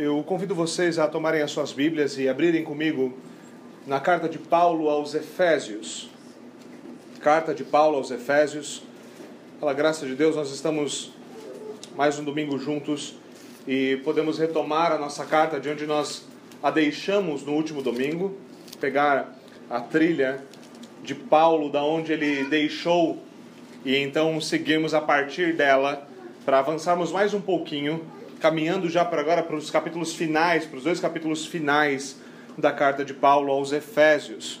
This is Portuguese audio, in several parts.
Eu convido vocês a tomarem as suas Bíblias e abrirem comigo na carta de Paulo aos Efésios. Carta de Paulo aos Efésios. Pela graça de Deus, nós estamos mais um domingo juntos e podemos retomar a nossa carta de onde nós a deixamos no último domingo, pegar a trilha de Paulo da onde ele deixou e então seguirmos a partir dela para avançarmos mais um pouquinho, caminhando já para agora para os capítulos finais, para os dois capítulos finais da carta de Paulo aos Efésios.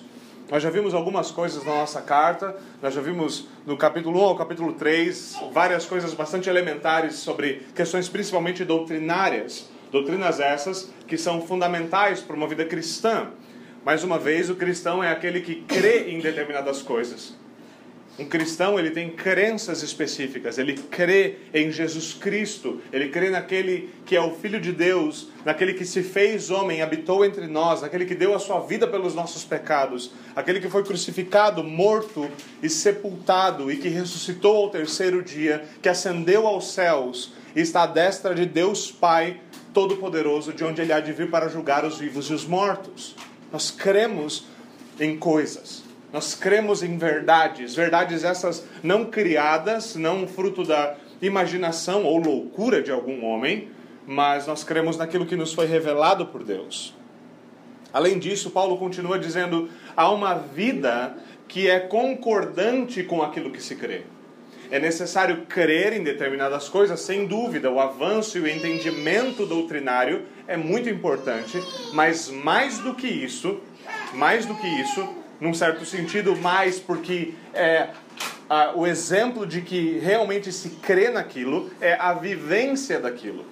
Nós já vimos algumas coisas na nossa carta, nós já vimos no capítulo 1 ao capítulo 3 várias coisas bastante elementares sobre questões principalmente doutrinárias. Doutrinas essas que são fundamentais para uma vida cristã. Mais uma vez, o cristão é aquele que crê em determinadas coisas. Um cristão, ele tem crenças específicas, ele crê em Jesus Cristo, ele crê naquele que é o Filho de Deus, naquele que se fez homem, habitou entre nós, naquele que deu a sua vida pelos nossos pecados, aquele que foi crucificado, morto e sepultado e que ressuscitou ao terceiro dia, que ascendeu aos céus e está à destra de Deus Pai Todo-Poderoso, de onde ele há de vir para julgar os vivos e os mortos. Nós cremos em coisas. Nós cremos em verdades, verdades essas não criadas, não fruto da imaginação ou loucura de algum homem, mas nós cremos naquilo que nos foi revelado por Deus. Além disso, Paulo continua dizendo: há uma vida que é concordante com aquilo que se crê. É necessário crer em determinadas coisas, sem dúvida, o avanço e o entendimento doutrinário é muito importante, mas mais do que isso, mais do que isso, num certo sentido, mais porque é a, o exemplo de que realmente se crê naquilo é a vivência daquilo.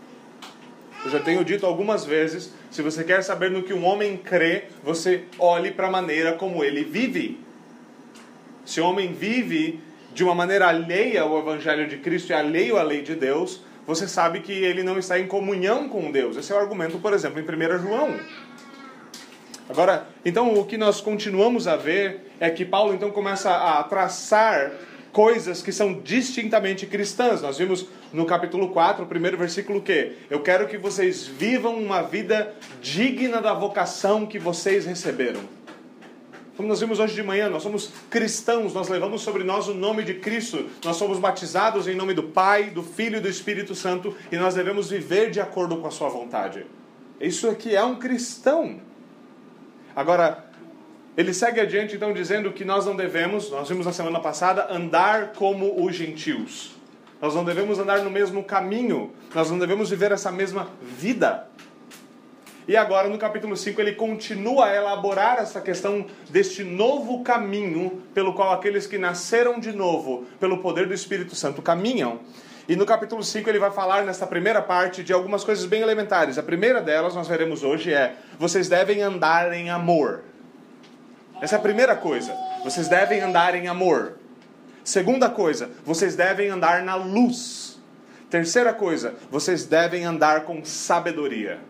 Eu já tenho dito algumas vezes: se você quer saber no que um homem crê, você olhe para a maneira como ele vive. Se o homem vive de uma maneira alheia ao Evangelho de Cristo e alheio à lei de Deus, você sabe que ele não está em comunhão com Deus. Esse é o argumento, por exemplo, em 1 João. Agora, então o que nós continuamos a ver é que Paulo então começa a traçar coisas que são distintamente cristãs. Nós vimos no capítulo 4, o primeiro versículo que eu quero que vocês vivam uma vida digna da vocação que vocês receberam. Como nós vimos hoje de manhã, nós somos cristãos, nós levamos sobre nós o nome de Cristo, nós somos batizados em nome do Pai, do Filho e do Espírito Santo e nós devemos viver de acordo com a Sua vontade. Isso aqui é um cristão. Agora, ele segue adiante então dizendo que nós não devemos, nós vimos na semana passada, andar como os gentios. Nós não devemos andar no mesmo caminho, nós não devemos viver essa mesma vida. E agora no capítulo 5 ele continua a elaborar essa questão deste novo caminho pelo qual aqueles que nasceram de novo pelo poder do Espírito Santo caminham. E no capítulo 5 ele vai falar nessa primeira parte de algumas coisas bem elementares. A primeira delas, nós veremos hoje, é: vocês devem andar em amor. Essa é a primeira coisa. Vocês devem andar em amor. Segunda coisa, vocês devem andar na luz. Terceira coisa, vocês devem andar com sabedoria.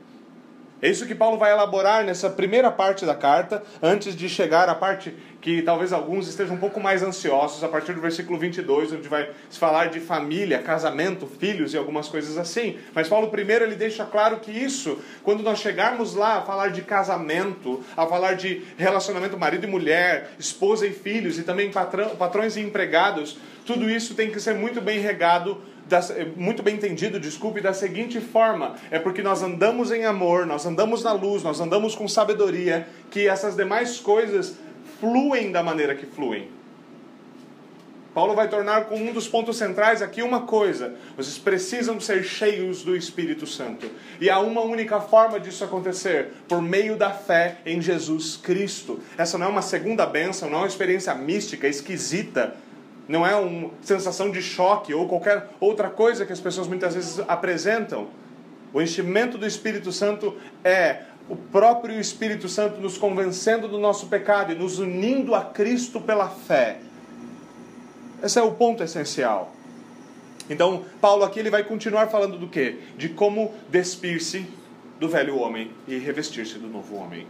É isso que Paulo vai elaborar nessa primeira parte da carta, antes de chegar à parte que talvez alguns estejam um pouco mais ansiosos, a partir do versículo 22, onde vai se falar de família, casamento, filhos e algumas coisas assim. Mas Paulo, primeiro, ele deixa claro que isso, quando nós chegarmos lá a falar de casamento, a falar de relacionamento marido e mulher, esposa e filhos, e também patrão, patrões e empregados, tudo isso tem que ser muito bem regado muito bem entendido, desculpe, da seguinte forma: é porque nós andamos em amor, nós andamos na luz, nós andamos com sabedoria, que essas demais coisas fluem da maneira que fluem. Paulo vai tornar como um dos pontos centrais aqui uma coisa: vocês precisam ser cheios do Espírito Santo. E há uma única forma disso acontecer: por meio da fé em Jesus Cristo. Essa não é uma segunda bênção, não é uma experiência mística, esquisita não é uma sensação de choque ou qualquer outra coisa que as pessoas muitas vezes apresentam. O enchimento do Espírito Santo é o próprio Espírito Santo nos convencendo do nosso pecado e nos unindo a Cristo pela fé. Esse é o ponto essencial. Então, Paulo aqui ele vai continuar falando do quê? De como despir-se do velho homem e revestir-se do novo homem.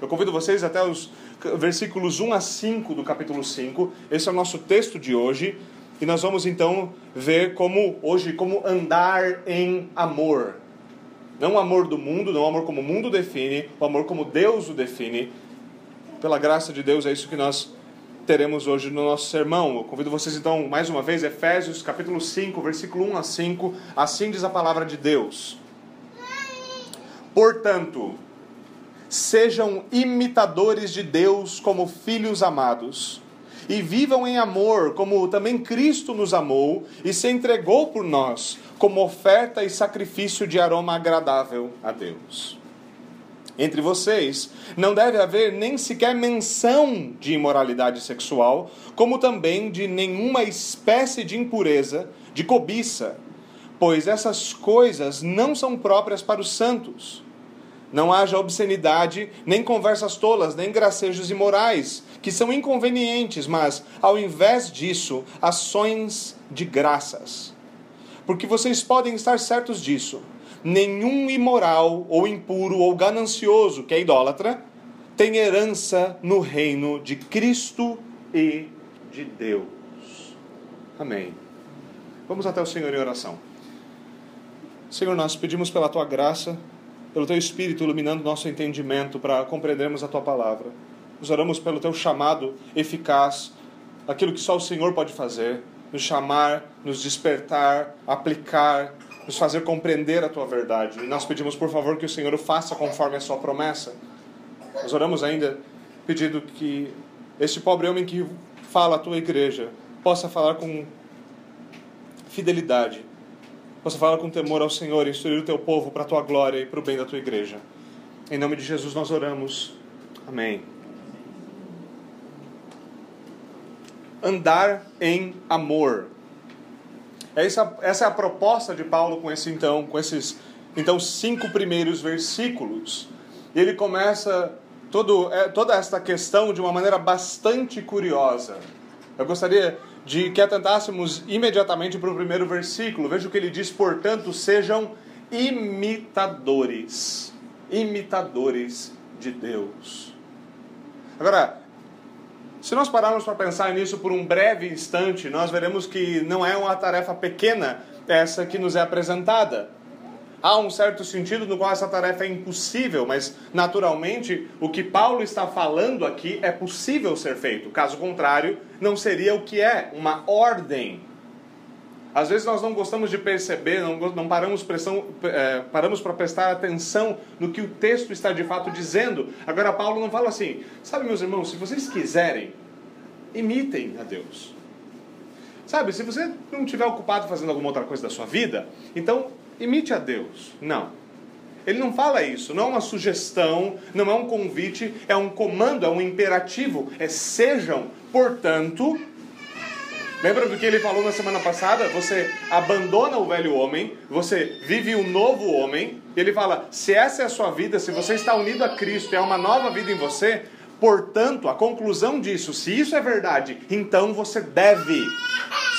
Eu convido vocês até os versículos 1 a 5 do capítulo 5. Esse é o nosso texto de hoje. E nós vamos então ver como hoje como andar em amor. Não o amor do mundo, não o amor como o mundo define, o amor como Deus o define. Pela graça de Deus, é isso que nós teremos hoje no nosso sermão. Eu convido vocês então, mais uma vez, Efésios capítulo 5, versículo 1 a 5. Assim diz a palavra de Deus. Portanto, sejam imitadores de Deus como filhos amados, e vivam em amor, como também Cristo nos amou e se entregou por nós, como oferta e sacrifício de aroma agradável a Deus. Entre vocês não deve haver nem sequer menção de imoralidade sexual, como também de nenhuma espécie de impureza, de cobiça, pois essas coisas não são próprias para os santos. Não haja obscenidade, nem conversas tolas, nem gracejos imorais, que são inconvenientes, mas, ao invés disso, ações de graças. Porque vocês podem estar certos disso. Nenhum imoral, ou impuro, ou ganancioso, que é idólatra, tem herança no reino de Cristo e de Deus. Amém. Vamos até o Senhor em oração. Senhor, nós pedimos pela tua graça pelo teu Espírito iluminando nosso entendimento para compreendermos a tua palavra. Nos oramos pelo teu chamado eficaz, aquilo que só o Senhor pode fazer, nos chamar, nos despertar, aplicar, nos fazer compreender a tua verdade. E nós pedimos, por favor, que o Senhor o faça conforme a sua promessa. Nós oramos ainda pedindo que este pobre homem que fala à tua igreja possa falar com fidelidade Possa falar com temor ao Senhor e instruir o teu povo para a tua glória e para o bem da tua igreja. Em nome de Jesus nós oramos. Amém. Andar em amor. Essa, essa é a proposta de Paulo com esse então, com esses então cinco primeiros versículos. Ele começa todo, é, toda esta questão de uma maneira bastante curiosa. Eu gostaria de que atentássemos imediatamente para o primeiro versículo. Veja o que ele diz: portanto, sejam imitadores, imitadores de Deus. Agora, se nós pararmos para pensar nisso por um breve instante, nós veremos que não é uma tarefa pequena essa que nos é apresentada. Há um certo sentido no qual essa tarefa é impossível, mas naturalmente o que Paulo está falando aqui é possível ser feito. Caso contrário, não seria o que é uma ordem. Às vezes nós não gostamos de perceber, não, não paramos, pressão, é, para prestar atenção no que o texto está de fato dizendo. Agora, Paulo não fala assim, sabe, meus irmãos, se vocês quiserem, imitem a Deus. Sabe, se você não estiver ocupado fazendo alguma outra coisa da sua vida, então imite a Deus. Não. Ele não fala isso, não é uma sugestão, não é um convite, é um comando, é um imperativo. É sejam, portanto. Lembra do que ele falou na semana passada? Você abandona o velho homem, você vive um novo homem. E ele fala: se essa é a sua vida, se você está unido a Cristo, é uma nova vida em você, portanto, a conclusão disso, se isso é verdade, então você deve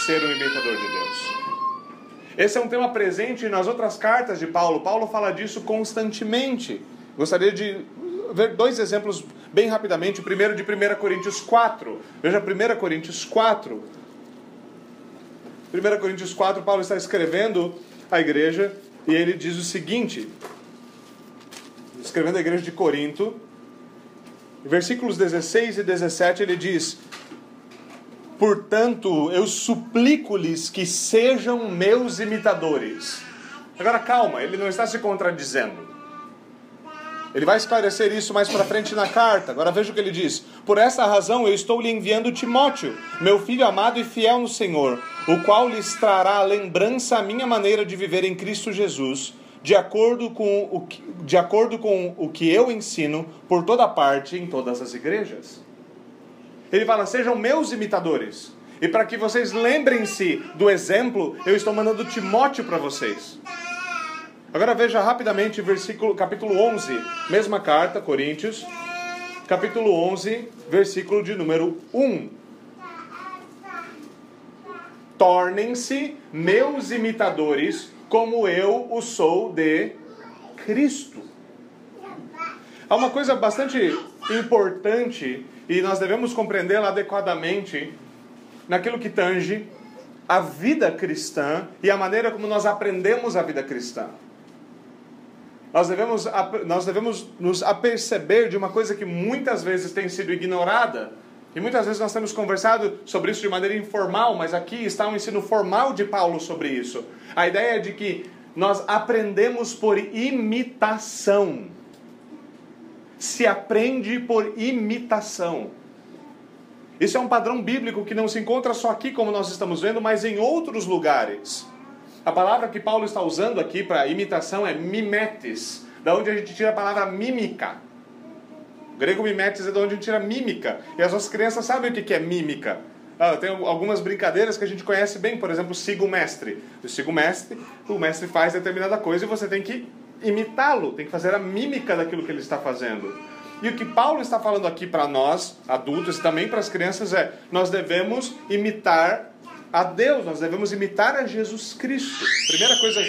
ser um imitador de Deus. Esse é um tema presente nas outras cartas de Paulo. Paulo fala disso constantemente. Gostaria de ver dois exemplos bem rapidamente. O primeiro de 1 Coríntios 4. Veja 1 Coríntios 4. 1 Coríntios 4, Paulo está escrevendo à igreja e ele diz o seguinte: escrevendo à igreja de Corinto, versículos 16 e 17, ele diz: Portanto, eu suplico-lhes que sejam meus imitadores. Agora, calma, ele não está se contradizendo. Ele vai esclarecer isso mais para frente na carta. Agora veja o que ele diz: Por essa razão eu estou lhe enviando Timóteo, meu filho amado e fiel no Senhor, o qual lhes trará a lembrança a minha maneira de viver em Cristo Jesus, de acordo com o que, de acordo com o que eu ensino por toda parte em todas as igrejas. Ele fala: sejam meus imitadores. E para que vocês lembrem-se do exemplo, eu estou mandando Timóteo para vocês. Agora veja rapidamente versículo, capítulo 11, mesma carta, Coríntios, capítulo 11, versículo de número 1. Tornem-se meus imitadores, como eu o sou de Cristo. Há uma coisa bastante importante e nós devemos compreendê-la adequadamente naquilo que tange a vida cristã e a maneira como nós aprendemos a vida cristã. Nós devemos, nós devemos nos aperceber de uma coisa que muitas vezes tem sido ignorada. E muitas vezes nós temos conversado sobre isso de maneira informal, mas aqui está um ensino formal de Paulo sobre isso. A ideia é de que nós aprendemos por imitação. Se aprende por imitação. Isso é um padrão bíblico que não se encontra só aqui, como nós estamos vendo, mas em outros lugares. A palavra que Paulo está usando aqui para imitação é mimetes, da onde a gente tira a palavra mímica. O grego mimetes é da onde a gente tira mímica. E as nossas crianças sabem o que é mímica. Ah, tem algumas brincadeiras que a gente conhece bem, por exemplo, siga o mestre. Eu sigo o mestre, o mestre faz determinada coisa e você tem que imitá-lo, tem que fazer a mímica daquilo que ele está fazendo. E o que Paulo está falando aqui para nós, adultos, e também para as crianças, é: nós devemos imitar a Deus, nós devemos imitar a Jesus Cristo. Primeira coisa,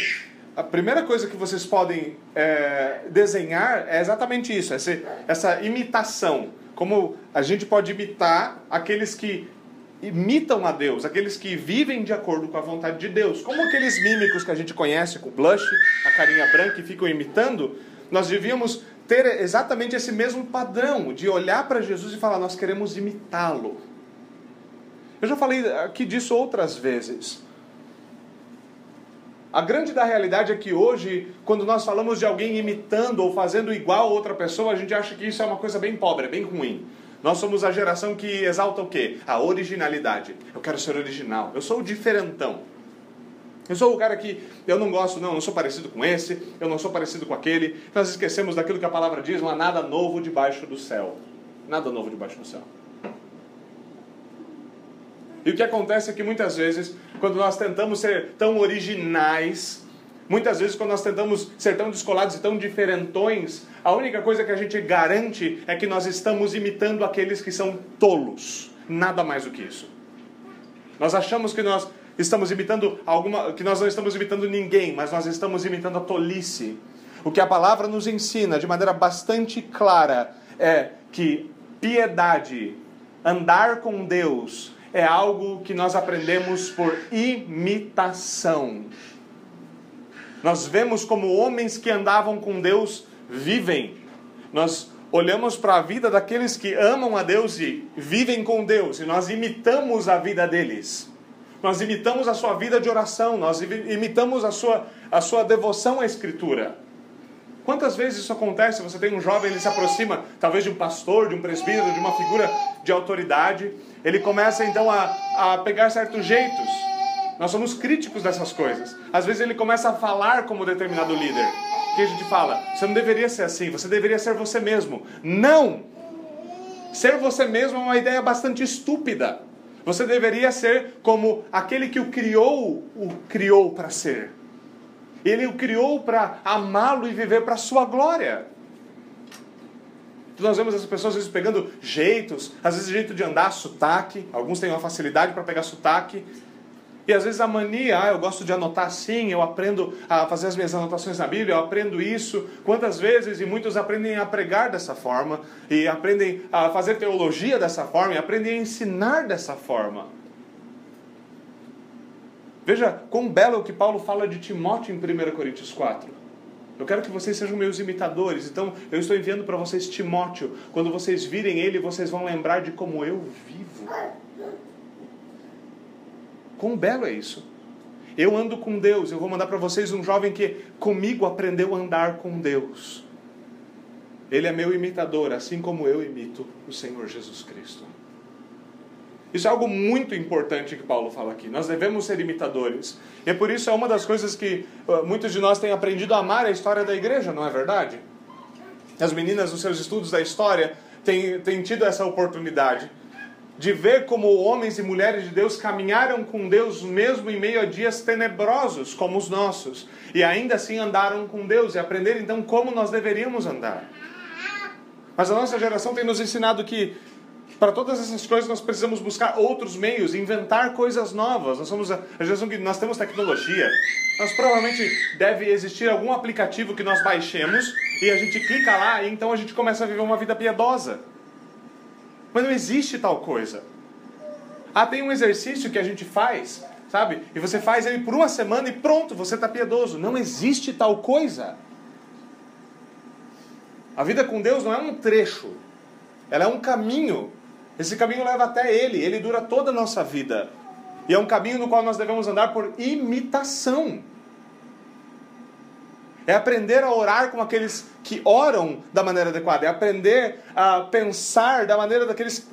a primeira coisa que vocês podem é, desenhar é exatamente isso, essa, essa imitação. Como a gente pode imitar aqueles que imitam a Deus, aqueles que vivem de acordo com a vontade de Deus. Como aqueles mímicos que a gente conhece com blush, a carinha branca e ficam imitando, nós devíamos ter exatamente esse mesmo padrão de olhar para Jesus e falar: nós queremos imitá-lo. Eu já falei aqui disso outras vezes. A grande da realidade é que hoje, quando nós falamos de alguém imitando ou fazendo igual a outra pessoa, a gente acha que isso é uma coisa bem pobre, bem ruim. Nós somos a geração que exalta o quê? A originalidade. Eu quero ser original. Eu sou o diferentão. Eu sou o cara que eu não gosto, não, eu não sou parecido com esse, eu não sou parecido com aquele. Nós esquecemos daquilo que a palavra diz, não há nada novo debaixo do céu. Nada novo debaixo do céu. E o que acontece é que muitas vezes, quando nós tentamos ser tão originais, muitas vezes quando nós tentamos ser tão descolados e tão diferentões, a única coisa que a gente garante é que nós estamos imitando aqueles que são tolos. Nada mais do que isso. Nós achamos que nós estamos imitando alguma, que nós não estamos imitando ninguém, mas nós estamos imitando a tolice. O que a palavra nos ensina de maneira bastante clara é que piedade, andar com Deus, é algo que nós aprendemos por imitação. Nós vemos como homens que andavam com Deus vivem. Nós olhamos para a vida daqueles que amam a Deus e vivem com Deus, e nós imitamos a vida deles. Nós imitamos a sua vida de oração, nós imitamos a sua, a sua devoção à Escritura. Quantas vezes isso acontece? Você tem um jovem, ele se aproxima, talvez de um pastor, de um presbítero, de uma figura de autoridade, ele começa então a, a pegar certos jeitos. Nós somos críticos dessas coisas. Às vezes ele começa a falar como determinado líder. Que a gente fala, você não deveria ser assim, você deveria ser você mesmo. Não! Ser você mesmo é uma ideia bastante estúpida. Você deveria ser como aquele que o criou, o criou para ser. Ele o criou para amá-lo e viver para a sua glória. Nós vemos as pessoas às vezes pegando jeitos, às vezes jeito de andar, sotaque. Alguns têm uma facilidade para pegar sotaque. E às vezes a mania, ah, eu gosto de anotar assim, eu aprendo a fazer as minhas anotações na Bíblia, eu aprendo isso. Quantas vezes, e muitos aprendem a pregar dessa forma, e aprendem a fazer teologia dessa forma, e aprendem a ensinar dessa forma. Veja quão belo é o que Paulo fala de Timóteo em 1 Coríntios 4. Eu quero que vocês sejam meus imitadores, então eu estou enviando para vocês Timóteo. Quando vocês virem ele, vocês vão lembrar de como eu vivo. Quão belo é isso? Eu ando com Deus. Eu vou mandar para vocês um jovem que comigo aprendeu a andar com Deus. Ele é meu imitador, assim como eu imito o Senhor Jesus Cristo. Isso é algo muito importante que Paulo fala aqui. Nós devemos ser imitadores. E é por isso é uma das coisas que uh, muitos de nós têm aprendido a amar a história da igreja, não é verdade? As meninas nos seus estudos da história têm, têm tido essa oportunidade de ver como homens e mulheres de Deus caminharam com Deus mesmo em meio a dias tenebrosos como os nossos, e ainda assim andaram com Deus e aprender então como nós deveríamos andar. Mas a nossa geração tem nos ensinado que para todas essas coisas nós precisamos buscar outros meios, inventar coisas novas. Nós somos a geração que nós temos tecnologia. Nós provavelmente deve existir algum aplicativo que nós baixemos e a gente clica lá e então a gente começa a viver uma vida piedosa. Mas não existe tal coisa. Ah, tem um exercício que a gente faz, sabe? E você faz ele por uma semana e pronto, você está piedoso. Não existe tal coisa. A vida com Deus não é um trecho, ela é um caminho. Esse caminho leva até Ele, ele dura toda a nossa vida. E é um caminho no qual nós devemos andar por imitação. É aprender a orar com aqueles que oram da maneira adequada. É aprender a pensar da maneira daqueles,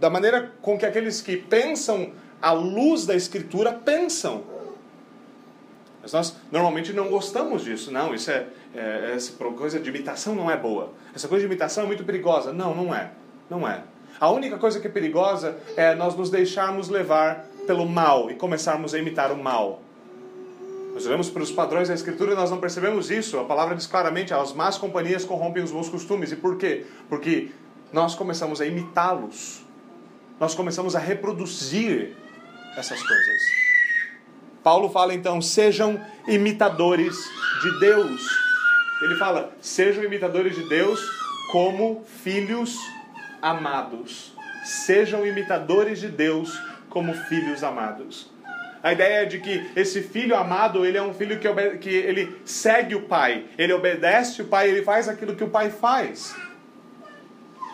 da maneira com que aqueles que pensam à luz da Escritura pensam. Mas nós normalmente não gostamos disso. Não, isso é, é essa coisa de imitação não é boa. Essa coisa de imitação é muito perigosa. Não, não é. Não é. A única coisa que é perigosa é nós nos deixarmos levar pelo mal e começarmos a imitar o mal. Nós olhamos para os padrões da Escritura e nós não percebemos isso. A palavra diz claramente: as más companhias corrompem os bons costumes. E por quê? Porque nós começamos a imitá-los. Nós começamos a reproduzir essas coisas. Paulo fala então: sejam imitadores de Deus. Ele fala: sejam imitadores de Deus como filhos amados. Sejam imitadores de Deus como filhos amados. A ideia é de que esse filho amado, ele é um filho que, que ele segue o pai, ele obedece o pai, ele faz aquilo que o pai faz.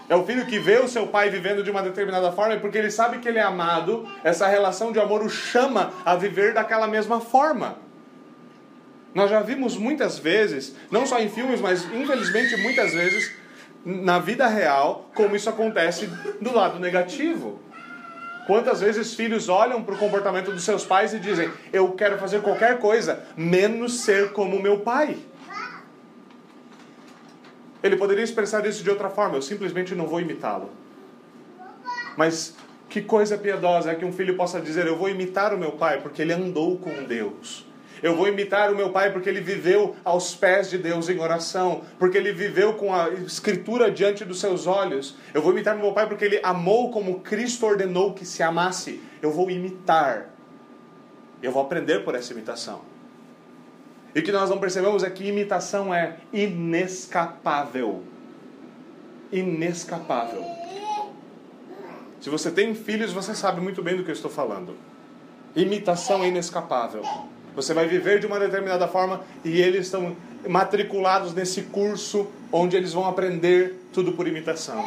É o filho que vê o seu pai vivendo de uma determinada forma, porque ele sabe que ele é amado, essa relação de amor o chama a viver daquela mesma forma. Nós já vimos muitas vezes, não só em filmes, mas infelizmente muitas vezes na vida real, como isso acontece do lado negativo. Quantas vezes filhos olham para o comportamento dos seus pais e dizem: Eu quero fazer qualquer coisa, menos ser como meu pai. Ele poderia expressar isso de outra forma: Eu simplesmente não vou imitá-lo. Mas que coisa piedosa é que um filho possa dizer: Eu vou imitar o meu pai porque ele andou com Deus. Eu vou imitar o meu pai porque ele viveu aos pés de Deus em oração, porque ele viveu com a escritura diante dos seus olhos. Eu vou imitar o meu pai porque ele amou como Cristo ordenou que se amasse. Eu vou imitar. Eu vou aprender por essa imitação. E o que nós não percebemos é que imitação é inescapável. Inescapável. Se você tem filhos, você sabe muito bem do que eu estou falando. Imitação é inescapável. Você vai viver de uma determinada forma e eles estão matriculados nesse curso onde eles vão aprender tudo por imitação.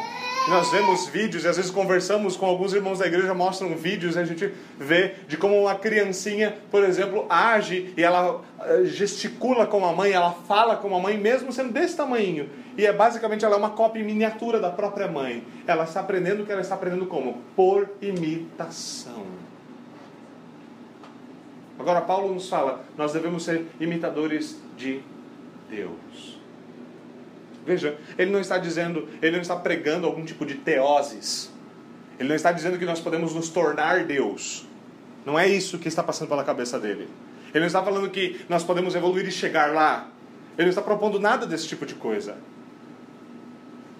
Nós vemos vídeos e às vezes conversamos com alguns irmãos da igreja, mostram vídeos e a gente vê de como uma criancinha, por exemplo, age e ela eh, gesticula como a mãe, ela fala como a mãe, mesmo sendo desse tamanho. E é basicamente ela é uma cópia miniatura da própria mãe. Ela está aprendendo o que ela está aprendendo como? Por imitação. Agora, Paulo nos fala, nós devemos ser imitadores de Deus. Veja, ele não está dizendo, ele não está pregando algum tipo de teoses. Ele não está dizendo que nós podemos nos tornar Deus. Não é isso que está passando pela cabeça dele. Ele não está falando que nós podemos evoluir e chegar lá. Ele não está propondo nada desse tipo de coisa.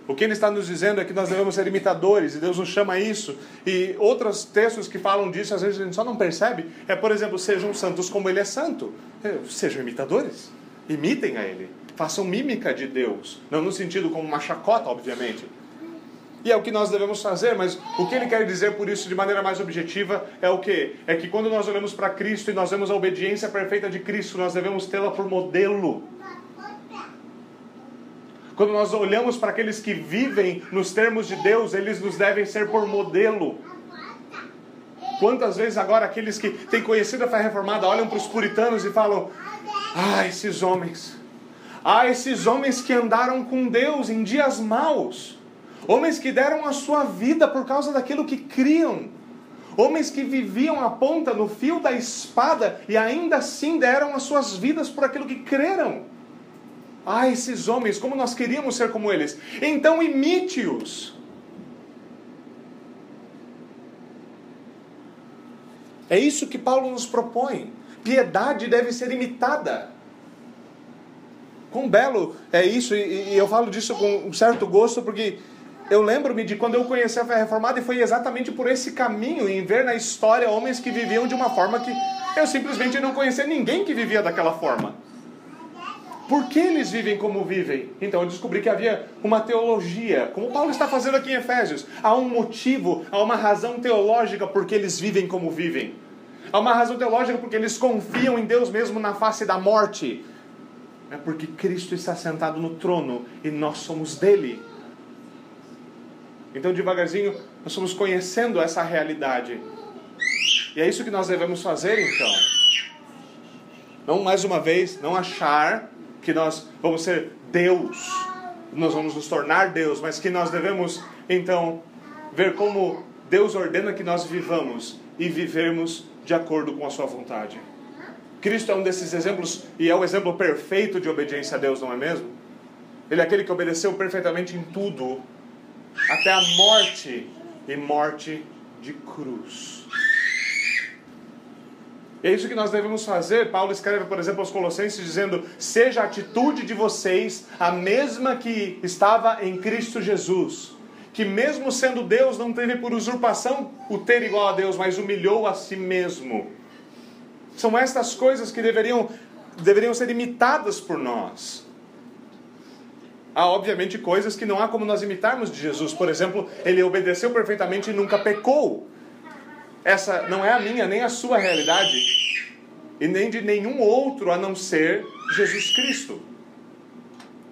O que ele está nos dizendo é que nós devemos ser imitadores, e Deus nos chama a isso. E outros textos que falam disso, às vezes a gente só não percebe, é, por exemplo, sejam santos como ele é santo. É, sejam imitadores. Imitem a ele. Façam mímica de Deus. Não no sentido como uma chacota, obviamente. E é o que nós devemos fazer, mas o que ele quer dizer por isso de maneira mais objetiva é o que? É que quando nós olhamos para Cristo e nós vemos a obediência perfeita de Cristo, nós devemos tê-la por modelo. Quando nós olhamos para aqueles que vivem nos termos de Deus, eles nos devem ser por modelo. Quantas vezes agora aqueles que têm conhecido a fé reformada olham para os puritanos e falam: Ah, esses homens, ah, esses homens que andaram com Deus em dias maus, homens que deram a sua vida por causa daquilo que criam, homens que viviam a ponta no fio da espada e ainda assim deram as suas vidas por aquilo que creram. Ah, esses homens, como nós queríamos ser como eles. Então imite-os. É isso que Paulo nos propõe. Piedade deve ser imitada. Quão belo é isso, e eu falo disso com um certo gosto, porque eu lembro-me de quando eu conheci a fé reformada e foi exatamente por esse caminho, em ver na história homens que viviam de uma forma que eu simplesmente não conhecia ninguém que vivia daquela forma. Por que eles vivem como vivem? Então eu descobri que havia uma teologia, como Paulo está fazendo aqui em Efésios. Há um motivo, há uma razão teológica por que eles vivem como vivem. Há uma razão teológica porque eles confiam em Deus mesmo na face da morte. É porque Cristo está sentado no trono e nós somos dele. Então, devagarzinho, nós estamos conhecendo essa realidade. E é isso que nós devemos fazer, então. Não, mais uma vez, não achar que nós vamos ser Deus, nós vamos nos tornar Deus, mas que nós devemos, então, ver como Deus ordena que nós vivamos e vivermos de acordo com a Sua vontade. Cristo é um desses exemplos e é o exemplo perfeito de obediência a Deus, não é mesmo? Ele é aquele que obedeceu perfeitamente em tudo, até a morte e morte de cruz. É isso que nós devemos fazer. Paulo escreve, por exemplo, aos Colossenses, dizendo: Seja a atitude de vocês a mesma que estava em Cristo Jesus, que, mesmo sendo Deus, não teve por usurpação o ter igual a Deus, mas humilhou a si mesmo. São estas coisas que deveriam, deveriam ser imitadas por nós. Há, obviamente, coisas que não há como nós imitarmos de Jesus. Por exemplo, ele obedeceu perfeitamente e nunca pecou. Essa não é a minha nem a sua realidade, e nem de nenhum outro a não ser Jesus Cristo.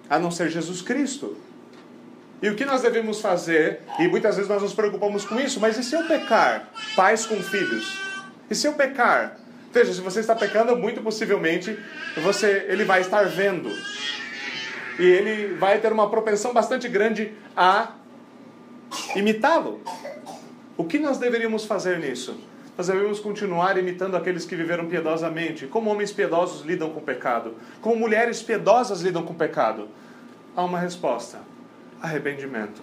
A não ser Jesus Cristo. E o que nós devemos fazer, e muitas vezes nós nos preocupamos com isso, mas e se eu pecar? Pais com filhos. E se eu pecar? Veja, se você está pecando, muito possivelmente você, ele vai estar vendo. E ele vai ter uma propensão bastante grande a imitá-lo. O que nós deveríamos fazer nisso? Nós devemos continuar imitando aqueles que viveram piedosamente, como homens piedosos lidam com o pecado, como mulheres piedosas lidam com o pecado. Há uma resposta: arrependimento.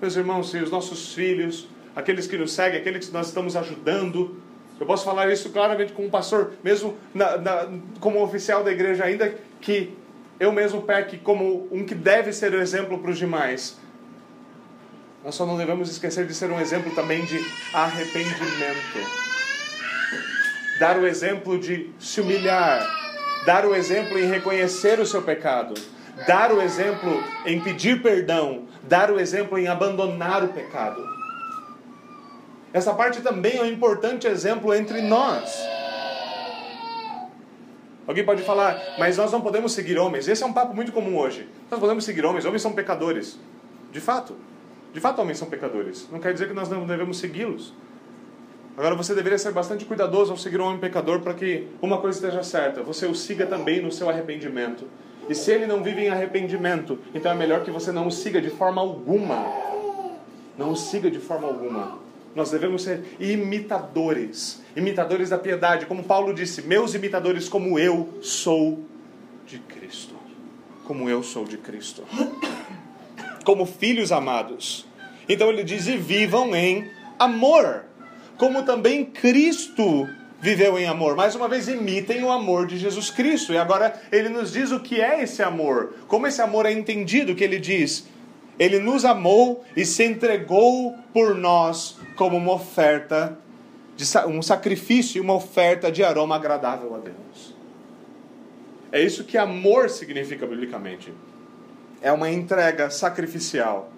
Meus irmãos, e os nossos filhos, aqueles que nos seguem, aqueles que nós estamos ajudando, eu posso falar isso claramente como pastor, mesmo na, na, como oficial da igreja, ainda que eu mesmo peque como um que deve ser o exemplo para os demais. Nós só não devemos esquecer de ser um exemplo também de arrependimento. Dar o exemplo de se humilhar. Dar o exemplo em reconhecer o seu pecado. Dar o exemplo em pedir perdão. Dar o exemplo em abandonar o pecado. Essa parte também é um importante exemplo entre nós. Alguém pode falar, mas nós não podemos seguir homens. Esse é um papo muito comum hoje. Nós podemos seguir homens, homens são pecadores. De fato. De fato, homens são pecadores. Não quer dizer que nós não devemos segui-los. Agora, você deveria ser bastante cuidadoso ao seguir um homem pecador para que uma coisa esteja certa: você o siga também no seu arrependimento. E se ele não vive em arrependimento, então é melhor que você não o siga de forma alguma. Não o siga de forma alguma. Nós devemos ser imitadores, imitadores da piedade, como Paulo disse: meus imitadores, como eu sou de Cristo. Como eu sou de Cristo como filhos amados. Então ele diz: e vivam em amor, como também Cristo viveu em amor. Mais uma vez, imitem o amor de Jesus Cristo. E agora ele nos diz o que é esse amor, como esse amor é entendido, que ele diz. Ele nos amou e se entregou por nós como uma oferta, de, um sacrifício e uma oferta de aroma agradável a Deus. É isso que amor significa biblicamente é uma entrega sacrificial.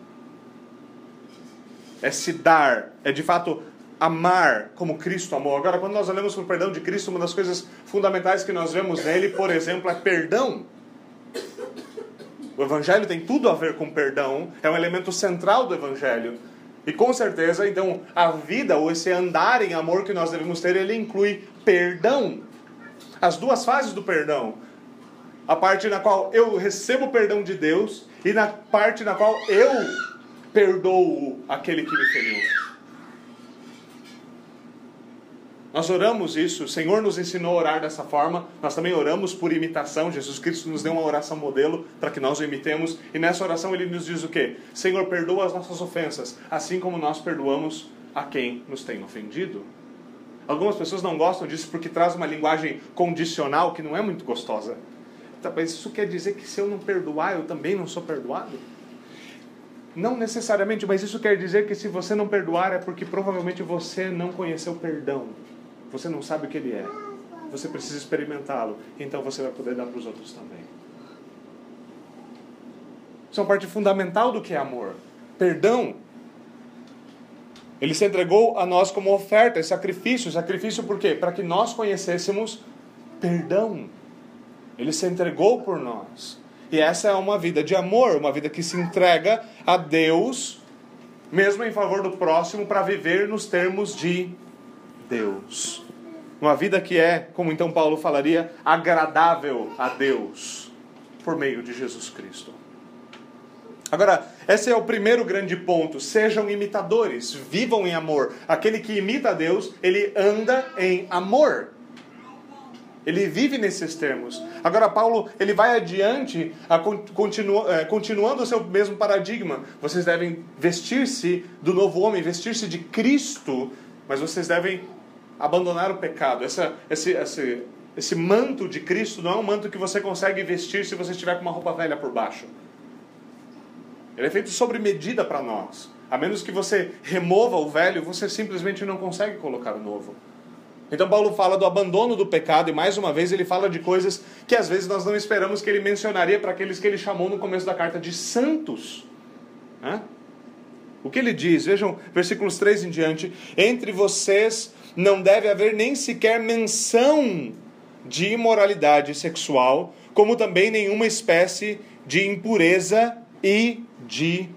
É se dar, é de fato amar como Cristo amou. Agora, quando nós olhamos para o perdão de Cristo, uma das coisas fundamentais que nós vemos nele, por exemplo, é perdão. O Evangelho tem tudo a ver com perdão, é um elemento central do Evangelho. E com certeza, então, a vida, ou esse andar em amor que nós devemos ter, ele inclui perdão. As duas fases do perdão a parte na qual eu recebo o perdão de Deus e na parte na qual eu perdoo aquele que me feriu. Nós oramos isso, o Senhor nos ensinou a orar dessa forma, nós também oramos por imitação, Jesus Cristo nos deu uma oração modelo para que nós o imitemos, e nessa oração ele nos diz o quê? Senhor, perdoa as nossas ofensas, assim como nós perdoamos a quem nos tem ofendido. Algumas pessoas não gostam disso porque traz uma linguagem condicional que não é muito gostosa. Tá, mas isso quer dizer que se eu não perdoar, eu também não sou perdoado? Não necessariamente, mas isso quer dizer que se você não perdoar é porque provavelmente você não conheceu perdão. Você não sabe o que ele é. Você precisa experimentá-lo. Então você vai poder dar para os outros também. Isso é uma parte fundamental do que é amor. Perdão. Ele se entregou a nós como oferta, sacrifício. Sacrifício por quê? Para que nós conhecêssemos perdão. Ele se entregou por nós. E essa é uma vida de amor, uma vida que se entrega a Deus, mesmo em favor do próximo, para viver nos termos de Deus. Uma vida que é, como então Paulo falaria, agradável a Deus, por meio de Jesus Cristo. Agora, esse é o primeiro grande ponto. Sejam imitadores, vivam em amor. Aquele que imita a Deus, ele anda em amor. Ele vive nesses termos. Agora, Paulo, ele vai adiante, continu, é, continuando o seu mesmo paradigma. Vocês devem vestir-se do novo homem, vestir-se de Cristo, mas vocês devem abandonar o pecado. Essa, esse, esse, esse manto de Cristo não é um manto que você consegue vestir se você estiver com uma roupa velha por baixo. Ele é feito sobre medida para nós. A menos que você remova o velho, você simplesmente não consegue colocar o novo. Então Paulo fala do abandono do pecado e mais uma vez ele fala de coisas que às vezes nós não esperamos que ele mencionaria para aqueles que ele chamou no começo da carta de santos. Hã? O que ele diz? Vejam versículos 3 em diante. Entre vocês não deve haver nem sequer menção de imoralidade sexual, como também nenhuma espécie de impureza e de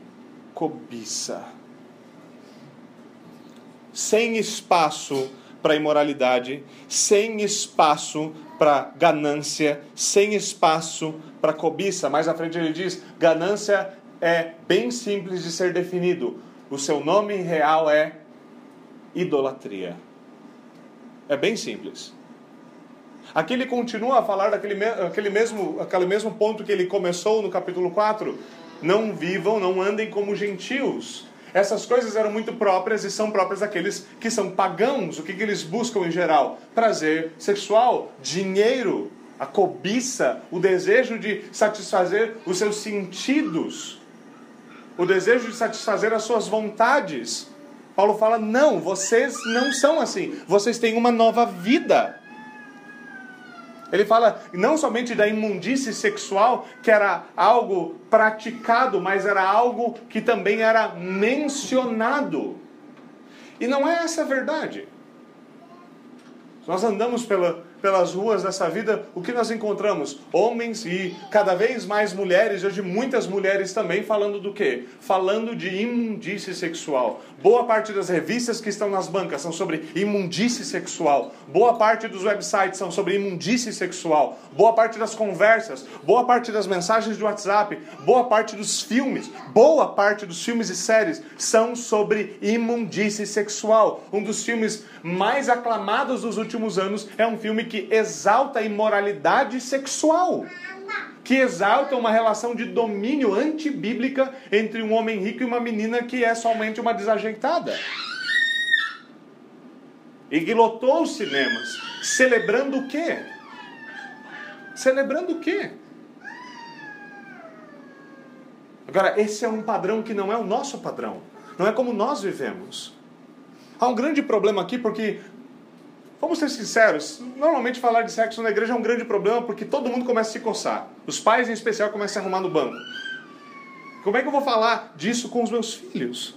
cobiça. Sem espaço para imoralidade, sem espaço para ganância, sem espaço para cobiça. Mais à frente ele diz: ganância é bem simples de ser definido. O seu nome real é idolatria. É bem simples. Aqui ele continua a falar daquele aquele mesmo, aquele mesmo ponto que ele começou no capítulo 4 não vivam, não andem como gentios. Essas coisas eram muito próprias e são próprias daqueles que são pagãos. O que, que eles buscam em geral? Prazer sexual, dinheiro, a cobiça, o desejo de satisfazer os seus sentidos, o desejo de satisfazer as suas vontades. Paulo fala: não, vocês não são assim. Vocês têm uma nova vida. Ele fala não somente da imundície sexual, que era algo praticado, mas era algo que também era mencionado. E não é essa a verdade. Nós andamos pela, pelas ruas dessa vida, o que nós encontramos? Homens e cada vez mais mulheres, hoje muitas mulheres também, falando do quê? Falando de imundície sexual. Boa parte das revistas que estão nas bancas são sobre imundície sexual. Boa parte dos websites são sobre imundície sexual. Boa parte das conversas, boa parte das mensagens de WhatsApp, boa parte dos filmes, boa parte dos filmes e séries são sobre imundície sexual. Um dos filmes mais aclamados dos últimos anos é um filme que exalta a imoralidade sexual, que exalta uma relação de domínio antibíblica entre um homem rico e uma menina que é somente uma desajeitada. E que lotou os cinemas, celebrando o quê? Celebrando o quê? Agora, esse é um padrão que não é o nosso padrão, não é como nós vivemos. Há um grande problema aqui porque Vamos ser sinceros, normalmente falar de sexo na igreja é um grande problema porque todo mundo começa a se coçar. Os pais, em especial, começam a arrumar no banco. Como é que eu vou falar disso com os meus filhos?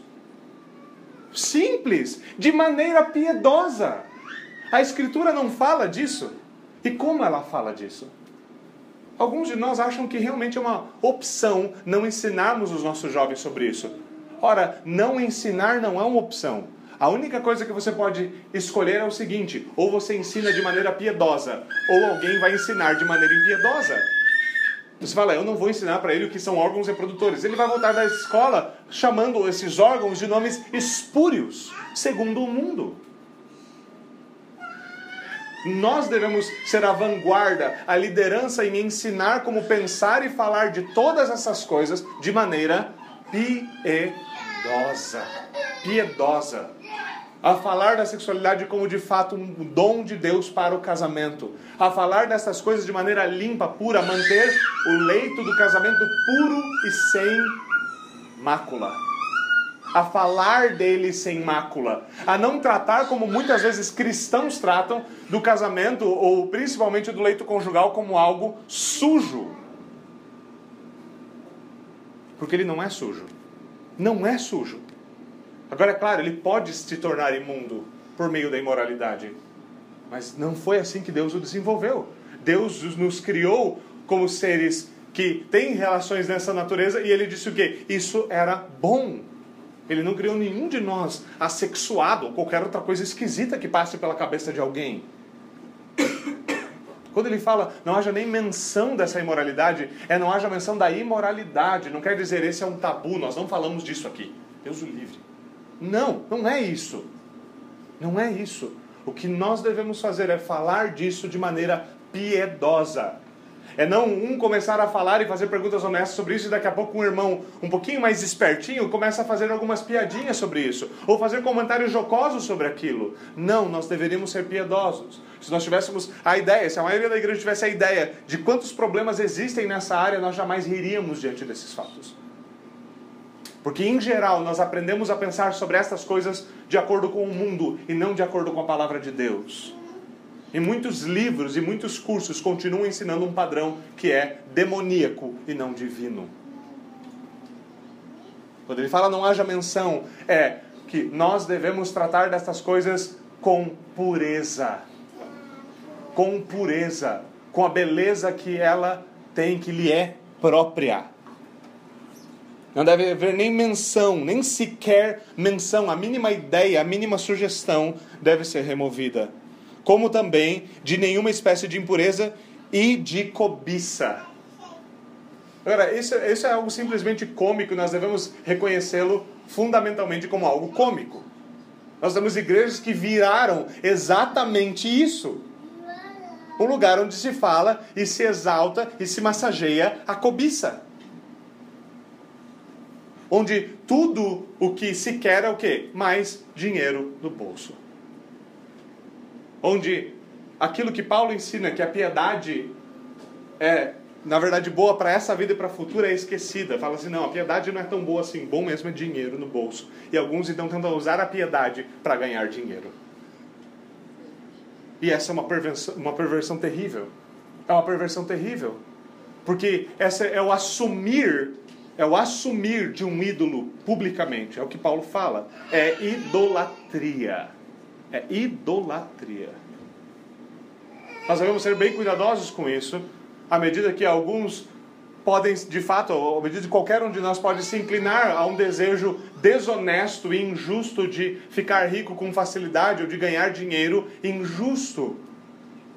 Simples, de maneira piedosa. A Escritura não fala disso. E como ela fala disso? Alguns de nós acham que realmente é uma opção não ensinarmos os nossos jovens sobre isso. Ora, não ensinar não é uma opção. A única coisa que você pode escolher é o seguinte: ou você ensina de maneira piedosa, ou alguém vai ensinar de maneira impiedosa. Você fala, eu não vou ensinar para ele o que são órgãos reprodutores. Ele vai voltar da escola chamando esses órgãos de nomes espúrios, segundo o mundo. Nós devemos ser a vanguarda, a liderança em ensinar como pensar e falar de todas essas coisas de maneira piedosa. Piedosa a falar da sexualidade como de fato um dom de Deus para o casamento, a falar dessas coisas de maneira limpa, pura, manter o leito do casamento puro e sem mácula. A falar dele sem mácula, a não tratar como muitas vezes cristãos tratam do casamento ou principalmente do leito conjugal como algo sujo. Porque ele não é sujo. Não é sujo. Agora, é claro, ele pode se tornar imundo por meio da imoralidade. Mas não foi assim que Deus o desenvolveu. Deus nos criou como seres que têm relações nessa natureza e ele disse o quê? Isso era bom. Ele não criou nenhum de nós assexuado ou qualquer outra coisa esquisita que passe pela cabeça de alguém. Quando ele fala não haja nem menção dessa imoralidade, é não haja menção da imoralidade. Não quer dizer esse é um tabu, nós não falamos disso aqui. Deus o livre. Não, não é isso. Não é isso. O que nós devemos fazer é falar disso de maneira piedosa. É não um começar a falar e fazer perguntas honestas sobre isso e daqui a pouco um irmão um pouquinho mais espertinho começa a fazer algumas piadinhas sobre isso ou fazer comentários jocosos sobre aquilo. Não, nós deveríamos ser piedosos. Se nós tivéssemos a ideia, se a maioria da igreja tivesse a ideia de quantos problemas existem nessa área, nós jamais riríamos diante desses fatos. Porque, em geral, nós aprendemos a pensar sobre estas coisas de acordo com o mundo e não de acordo com a palavra de Deus. E muitos livros e muitos cursos continuam ensinando um padrão que é demoníaco e não divino. Quando ele fala não haja menção, é que nós devemos tratar destas coisas com pureza. Com pureza, com a beleza que ela tem, que lhe é própria. Não deve haver nem menção, nem sequer menção, a mínima ideia, a mínima sugestão deve ser removida. Como também de nenhuma espécie de impureza e de cobiça. Agora, isso, isso é algo simplesmente cômico, nós devemos reconhecê-lo fundamentalmente como algo cômico. Nós temos igrejas que viraram exatamente isso. Um lugar onde se fala e se exalta e se massageia a cobiça onde tudo o que se quer é o quê? Mais dinheiro no bolso. Onde aquilo que Paulo ensina, que a piedade é, na verdade, boa para essa vida e para a futura, é esquecida. Fala assim, não, a piedade não é tão boa assim, bom mesmo é dinheiro no bolso. E alguns então tentam usar a piedade para ganhar dinheiro. E essa é uma perversão, uma perversão terrível. É uma perversão terrível. Porque essa é o assumir é o assumir de um ídolo publicamente, é o que Paulo fala. É idolatria. É idolatria. Nós devemos ser bem cuidadosos com isso, à medida que alguns podem, de fato, à medida que qualquer um de nós pode se inclinar a um desejo desonesto e injusto de ficar rico com facilidade ou de ganhar dinheiro injusto.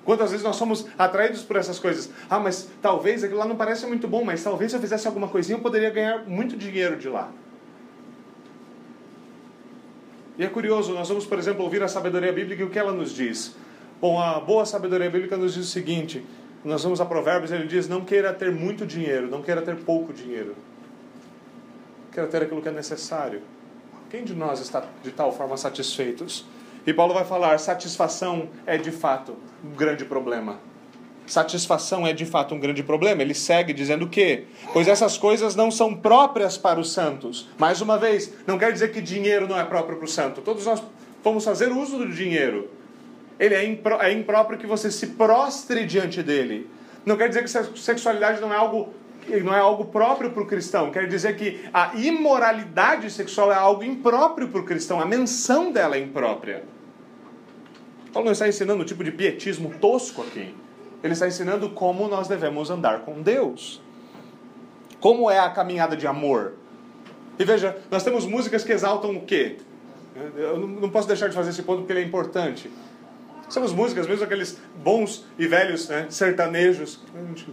Quantas vezes nós somos atraídos por essas coisas? Ah, mas talvez aquilo lá não parece muito bom, mas talvez se eu fizesse alguma coisinha eu poderia ganhar muito dinheiro de lá. E é curioso, nós vamos, por exemplo, ouvir a sabedoria bíblica e o que ela nos diz. Bom, a boa sabedoria bíblica nos diz o seguinte: nós vamos a Provérbios, ele diz: não queira ter muito dinheiro, não queira ter pouco dinheiro. Queira ter aquilo que é necessário. Quem de nós está de tal forma satisfeitos? E Paulo vai falar: satisfação é de fato um grande problema. Satisfação é de fato um grande problema. Ele segue dizendo o quê? Pois essas coisas não são próprias para os santos. Mais uma vez, não quer dizer que dinheiro não é próprio para o santo. Todos nós vamos fazer uso do dinheiro. Ele é, impró é impróprio que você se prostre diante dele. Não quer dizer que sexualidade não é algo não é algo próprio para o cristão. Quer dizer que a imoralidade sexual é algo impróprio para o cristão. A menção dela é imprópria. Paulo não está ensinando um tipo de pietismo tosco aqui. Ele está ensinando como nós devemos andar com Deus. Como é a caminhada de amor. E veja, nós temos músicas que exaltam o quê? Eu não posso deixar de fazer esse ponto porque ele é importante. Temos músicas, mesmo aqueles bons e velhos né, sertanejos, a gente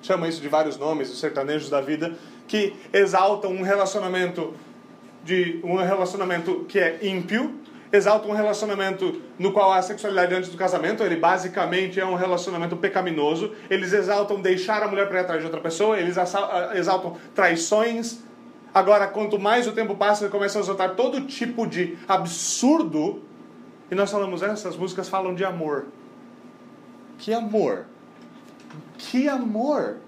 chama isso de vários nomes, os sertanejos da vida, que exaltam um relacionamento de um relacionamento que é ímpio, exaltam um relacionamento no qual há sexualidade antes do casamento, ele basicamente é um relacionamento pecaminoso. Eles exaltam deixar a mulher para ir atrás de outra pessoa, eles exaltam traições. Agora, quanto mais o tempo passa, eles começam a exaltar todo tipo de absurdo. E nós falamos, essas músicas falam de amor. Que amor? Que amor!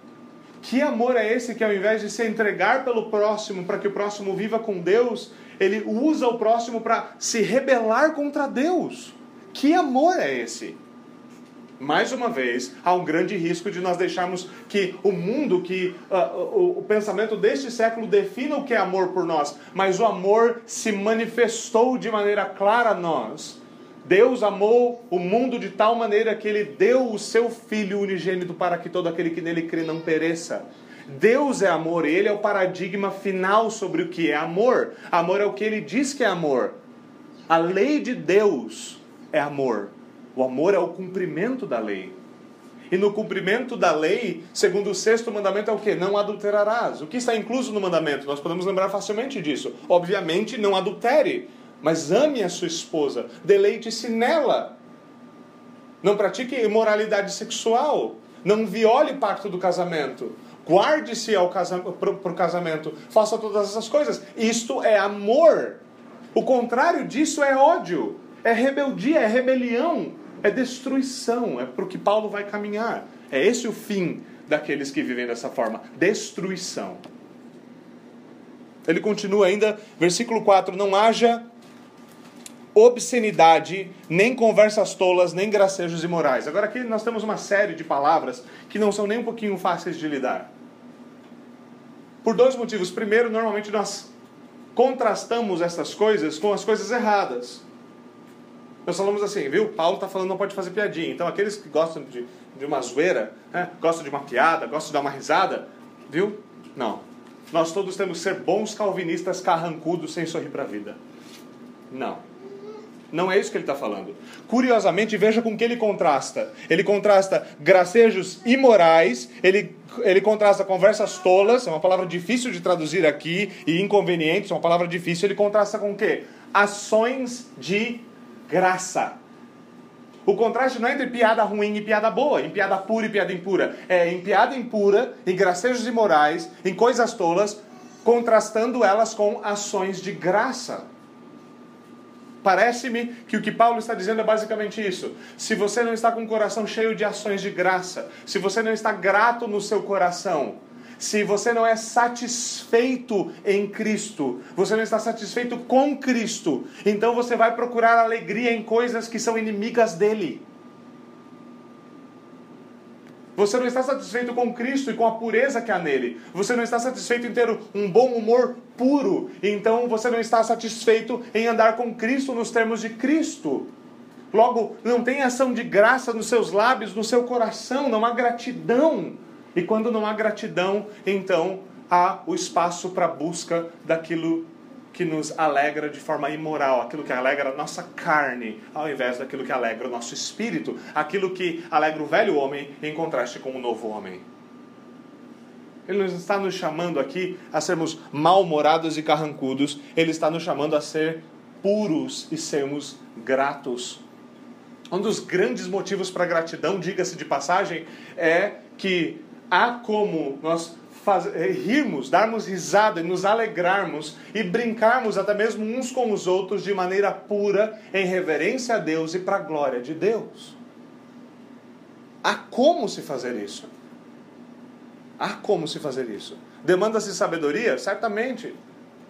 Que amor é esse que ao invés de se entregar pelo próximo para que o próximo viva com Deus, ele usa o próximo para se rebelar contra Deus. Que amor é esse? Mais uma vez, há um grande risco de nós deixarmos que o mundo, que uh, o, o pensamento deste século defina o que é amor por nós, mas o amor se manifestou de maneira clara a nós Deus amou o mundo de tal maneira que ele deu o seu Filho unigênito para que todo aquele que nele crê não pereça. Deus é amor, ele é o paradigma final sobre o que é amor. Amor é o que ele diz que é amor. A lei de Deus é amor. O amor é o cumprimento da lei. E no cumprimento da lei, segundo o sexto mandamento, é o que? Não adulterarás. O que está incluso no mandamento? Nós podemos lembrar facilmente disso. Obviamente, não adultere, mas ame a sua esposa, deleite-se nela. Não pratique imoralidade sexual. Não viole o pacto do casamento. Guarde-se para o casamento. Faça todas essas coisas. Isto é amor. O contrário disso é ódio, é rebeldia, é rebelião é destruição, é para o que Paulo vai caminhar. É esse o fim daqueles que vivem dessa forma: destruição. Ele continua ainda, versículo 4: Não haja obscenidade, nem conversas tolas, nem gracejos imorais. Agora aqui nós temos uma série de palavras que não são nem um pouquinho fáceis de lidar. Por dois motivos. Primeiro, normalmente nós contrastamos essas coisas com as coisas erradas. Nós falamos assim, viu? Paulo está falando não pode fazer piadinha. Então aqueles que gostam de, de uma zoeira, né? gostam de uma piada, gostam de dar uma risada, viu? Não. Nós todos temos que ser bons calvinistas carrancudos sem sorrir para a vida. Não. Não é isso que ele está falando. Curiosamente, veja com que ele contrasta. Ele contrasta gracejos imorais, ele, ele contrasta conversas tolas, é uma palavra difícil de traduzir aqui, e inconvenientes, é uma palavra difícil. Ele contrasta com o quê? Ações de graça. O contraste não é entre piada ruim e piada boa, em piada pura e piada impura. É em piada impura, em gracejos imorais, em coisas tolas, contrastando elas com ações de graça. Parece-me que o que Paulo está dizendo é basicamente isso. Se você não está com o coração cheio de ações de graça, se você não está grato no seu coração, se você não é satisfeito em Cristo, você não está satisfeito com Cristo, então você vai procurar alegria em coisas que são inimigas dele. Você não está satisfeito com Cristo e com a pureza que há nele. Você não está satisfeito em ter um bom humor puro. Então você não está satisfeito em andar com Cristo nos termos de Cristo. Logo, não tem ação de graça nos seus lábios, no seu coração, não há gratidão e quando não há gratidão, então há o espaço para a busca daquilo que nos alegra de forma imoral, aquilo que alegra a nossa carne, ao invés daquilo que alegra o nosso espírito, aquilo que alegra o velho homem em contraste com o novo homem. Ele não está nos chamando aqui a sermos mal-humorados e carrancudos, ele está nos chamando a ser puros e sermos gratos. Um dos grandes motivos para gratidão, diga-se de passagem, é que há como nós faz, eh, rirmos, darmos risada e nos alegrarmos e brincarmos até mesmo uns com os outros de maneira pura, em reverência a Deus e para a glória de Deus. Há como se fazer isso. Há como se fazer isso. Demanda-se sabedoria? Certamente.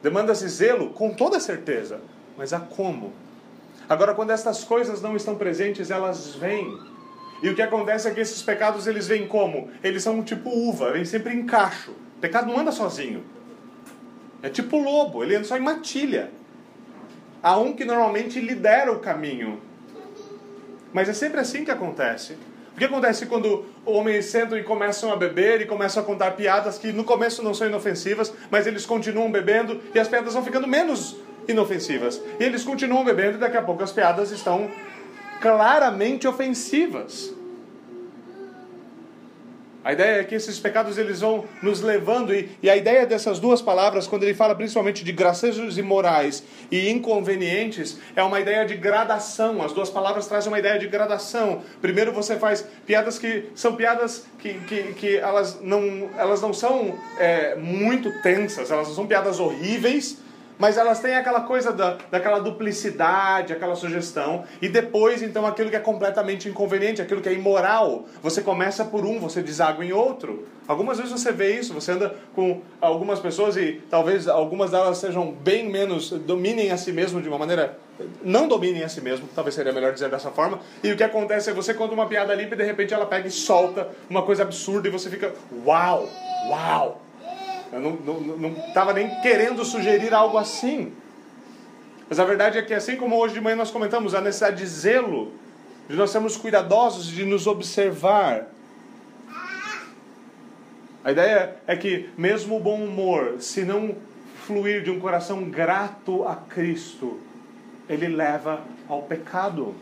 Demanda-se zelo? Com toda certeza. Mas há como. Agora, quando estas coisas não estão presentes, elas vêm e o que acontece é que esses pecados eles vêm como? Eles são tipo uva, vêm sempre em cacho. O pecado não anda sozinho. É tipo lobo, ele anda só em matilha. Há um que normalmente lidera o caminho. Mas é sempre assim que acontece. O que acontece quando homens sentam e começam a beber e começam a contar piadas que no começo não são inofensivas, mas eles continuam bebendo e as piadas vão ficando menos inofensivas. E eles continuam bebendo e daqui a pouco as piadas estão claramente ofensivas. A ideia é que esses pecados eles vão nos levando, e, e, a ideia dessas duas palavras, quando ele fala principalmente de gracejos imorais e inconvenientes, é uma ideia de gradação. As duas palavras trazem uma ideia de gradação. Primeiro você faz piadas que são piadas que, que, que elas, não, elas não são é, muito tensas, elas não são piadas horríveis, mas elas têm aquela coisa da, daquela duplicidade, aquela sugestão, e depois, então, aquilo que é completamente inconveniente, aquilo que é imoral. Você começa por um, você deságua em outro. Algumas vezes você vê isso, você anda com algumas pessoas e talvez algumas delas sejam bem menos, dominem a si mesmo de uma maneira. Não dominem a si mesmo, talvez seria melhor dizer dessa forma. E o que acontece é você conta uma piada limpa e de repente ela pega e solta uma coisa absurda e você fica, uau, uau, eu não estava nem querendo sugerir algo assim. Mas a verdade é que, assim como hoje de manhã nós comentamos, a necessidade de zelo, de nós sermos cuidadosos, de nos observar. A ideia é que, mesmo o bom humor, se não fluir de um coração grato a Cristo, ele leva ao pecado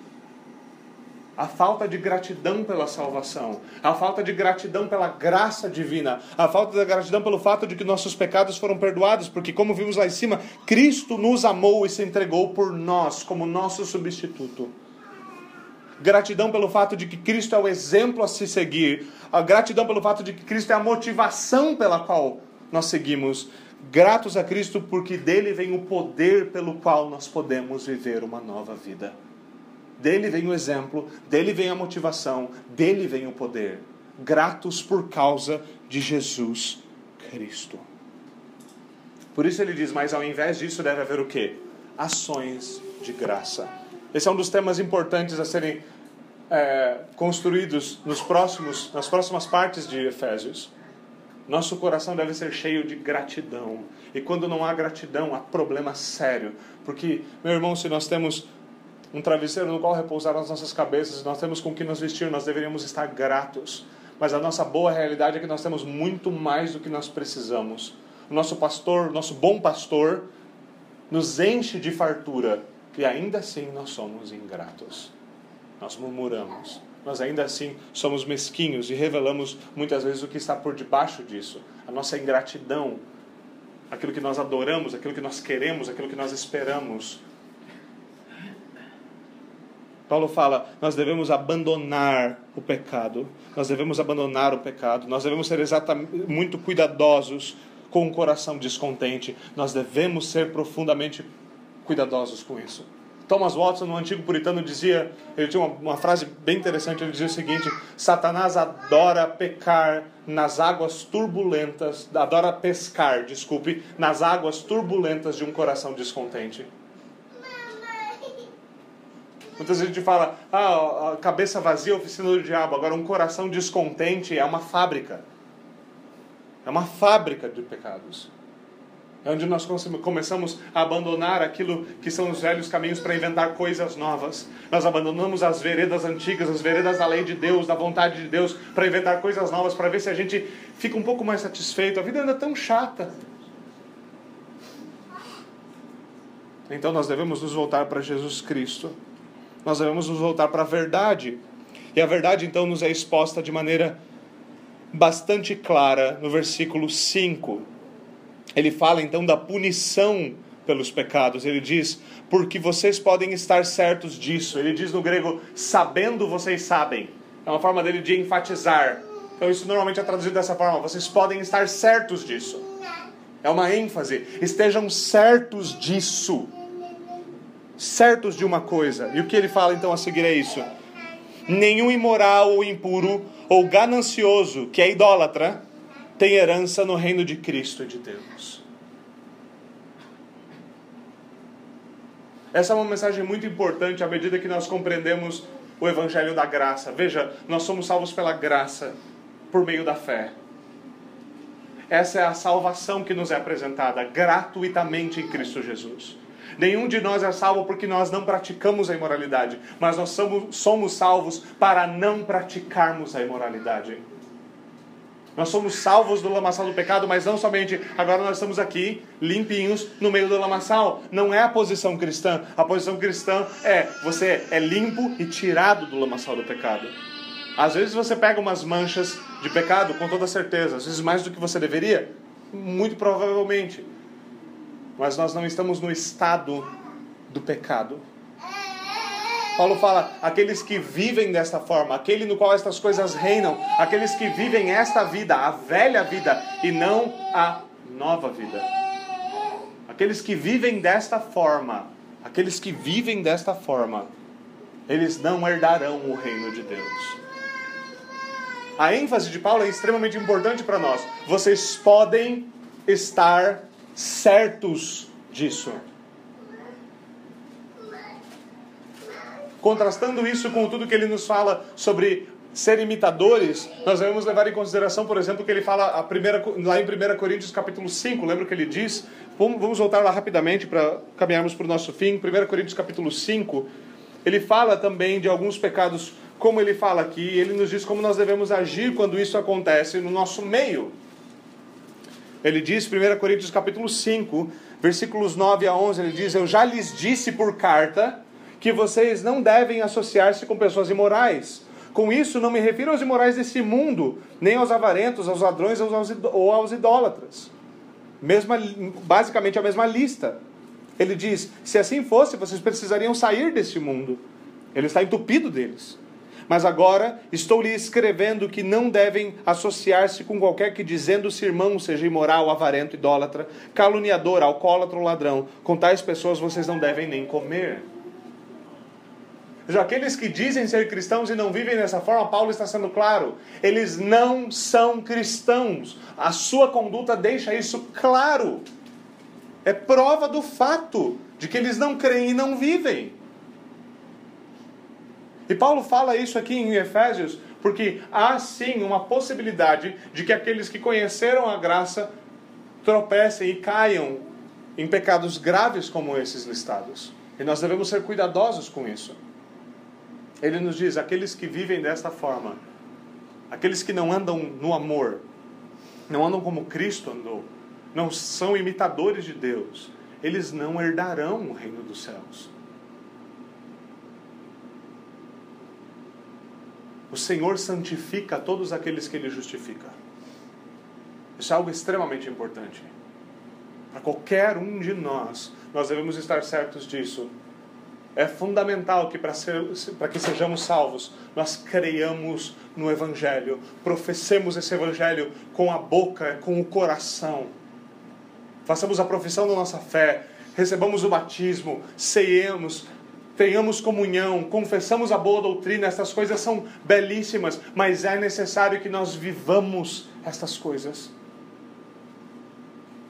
a falta de gratidão pela salvação, a falta de gratidão pela graça divina, a falta de gratidão pelo fato de que nossos pecados foram perdoados, porque, como vimos lá em cima, Cristo nos amou e se entregou por nós como nosso substituto. Gratidão pelo fato de que Cristo é o exemplo a se seguir, a gratidão pelo fato de que Cristo é a motivação pela qual nós seguimos. Gratos a Cristo porque dele vem o poder pelo qual nós podemos viver uma nova vida. Dele vem o exemplo, dele vem a motivação, dele vem o poder. Gratos por causa de Jesus Cristo. Por isso ele diz, mas ao invés disso deve haver o quê? Ações de graça. Esse é um dos temas importantes a serem é, construídos nos próximos, nas próximas partes de Efésios. Nosso coração deve ser cheio de gratidão. E quando não há gratidão, há problema sério. Porque, meu irmão, se nós temos um travesseiro no qual repousar as nossas cabeças, nós temos com que nos vestir, nós deveríamos estar gratos. Mas a nossa boa realidade é que nós temos muito mais do que nós precisamos. O nosso pastor, nosso bom pastor, nos enche de fartura e ainda assim nós somos ingratos. Nós murmuramos. Nós ainda assim somos mesquinhos e revelamos muitas vezes o que está por debaixo disso. A nossa ingratidão, aquilo que nós adoramos, aquilo que nós queremos, aquilo que nós esperamos Paulo fala: nós devemos abandonar o pecado, nós devemos abandonar o pecado, nós devemos ser exatamente muito cuidadosos com o coração descontente, nós devemos ser profundamente cuidadosos com isso. Thomas Watson, no antigo puritano, dizia, ele tinha uma, uma frase bem interessante, ele dizia o seguinte: Satanás adora pecar nas águas turbulentas, adora pescar, desculpe, nas águas turbulentas de um coração descontente. Muitas vezes a gente fala, ah, a cabeça vazia é oficina do diabo. Agora, um coração descontente é uma fábrica. É uma fábrica de pecados. É onde nós começamos a abandonar aquilo que são os velhos caminhos para inventar coisas novas. Nós abandonamos as veredas antigas, as veredas da lei de Deus, da vontade de Deus, para inventar coisas novas, para ver se a gente fica um pouco mais satisfeito. A vida anda tão chata. Então nós devemos nos voltar para Jesus Cristo nós devemos nos voltar para a verdade. E a verdade então nos é exposta de maneira bastante clara no versículo 5. Ele fala então da punição pelos pecados. Ele diz: Porque vocês podem estar certos disso. Ele diz no grego: Sabendo vocês sabem. É uma forma dele de enfatizar. Então, isso normalmente é traduzido dessa forma: Vocês podem estar certos disso. É uma ênfase. Estejam certos disso certos de uma coisa. E o que ele fala então a seguir é isso: nenhum imoral ou impuro ou ganancioso, que é idólatra, tem herança no reino de Cristo e de Deus. Essa é uma mensagem muito importante à medida que nós compreendemos o evangelho da graça. Veja, nós somos salvos pela graça por meio da fé. Essa é a salvação que nos é apresentada gratuitamente em Cristo Jesus. Nenhum de nós é salvo porque nós não praticamos a imoralidade, mas nós somos, somos salvos para não praticarmos a imoralidade. Nós somos salvos do lamaçal do pecado, mas não somente agora nós estamos aqui limpinhos no meio do lamaçal. Não é a posição cristã. A posição cristã é você é limpo e tirado do lamaçal do pecado. Às vezes você pega umas manchas de pecado, com toda certeza, às vezes mais do que você deveria, muito provavelmente mas nós não estamos no estado do pecado. Paulo fala: aqueles que vivem desta forma, aquele no qual estas coisas reinam, aqueles que vivem esta vida, a velha vida, e não a nova vida. Aqueles que vivem desta forma, aqueles que vivem desta forma, eles não herdarão o reino de Deus. A ênfase de Paulo é extremamente importante para nós. Vocês podem estar certos disso. Contrastando isso com tudo que ele nos fala sobre ser imitadores, nós devemos levar em consideração, por exemplo, que ele fala a primeira, lá em 1 Coríntios capítulo 5, lembra que ele diz? Vamos voltar lá rapidamente para caminharmos para o nosso fim. 1 Coríntios capítulo 5, ele fala também de alguns pecados, como ele fala aqui, ele nos diz como nós devemos agir quando isso acontece no nosso meio. Ele diz, 1 Coríntios capítulo 5, versículos 9 a 11, ele diz: Eu já lhes disse por carta que vocês não devem associar-se com pessoas imorais com isso, não me refiro aos imorais desse mundo, nem aos avarentos, aos ladrões ou aos idólatras. Mesma, basicamente a mesma lista. Ele diz: se assim fosse, vocês precisariam sair deste mundo. Ele está entupido deles. Mas agora estou lhe escrevendo que não devem associar-se com qualquer que, dizendo-se irmão, seja imoral, avarento, idólatra, caluniador, alcoólatra ou ladrão. Com tais pessoas vocês não devem nem comer. Já aqueles que dizem ser cristãos e não vivem dessa forma, Paulo está sendo claro, eles não são cristãos. A sua conduta deixa isso claro. É prova do fato de que eles não creem e não vivem. E Paulo fala isso aqui em Efésios porque há sim uma possibilidade de que aqueles que conheceram a graça tropecem e caiam em pecados graves como esses listados. E nós devemos ser cuidadosos com isso. Ele nos diz: aqueles que vivem desta forma, aqueles que não andam no amor, não andam como Cristo andou, não são imitadores de Deus, eles não herdarão o reino dos céus. O Senhor santifica todos aqueles que Ele justifica. Isso é algo extremamente importante. Para qualquer um de nós, nós devemos estar certos disso. É fundamental que para que sejamos salvos, nós creiamos no Evangelho, professemos esse Evangelho com a boca, com o coração. Façamos a profissão da nossa fé, recebamos o batismo, ceiemos, tenhamos comunhão, confessamos a boa doutrina, estas coisas são belíssimas, mas é necessário que nós vivamos estas coisas.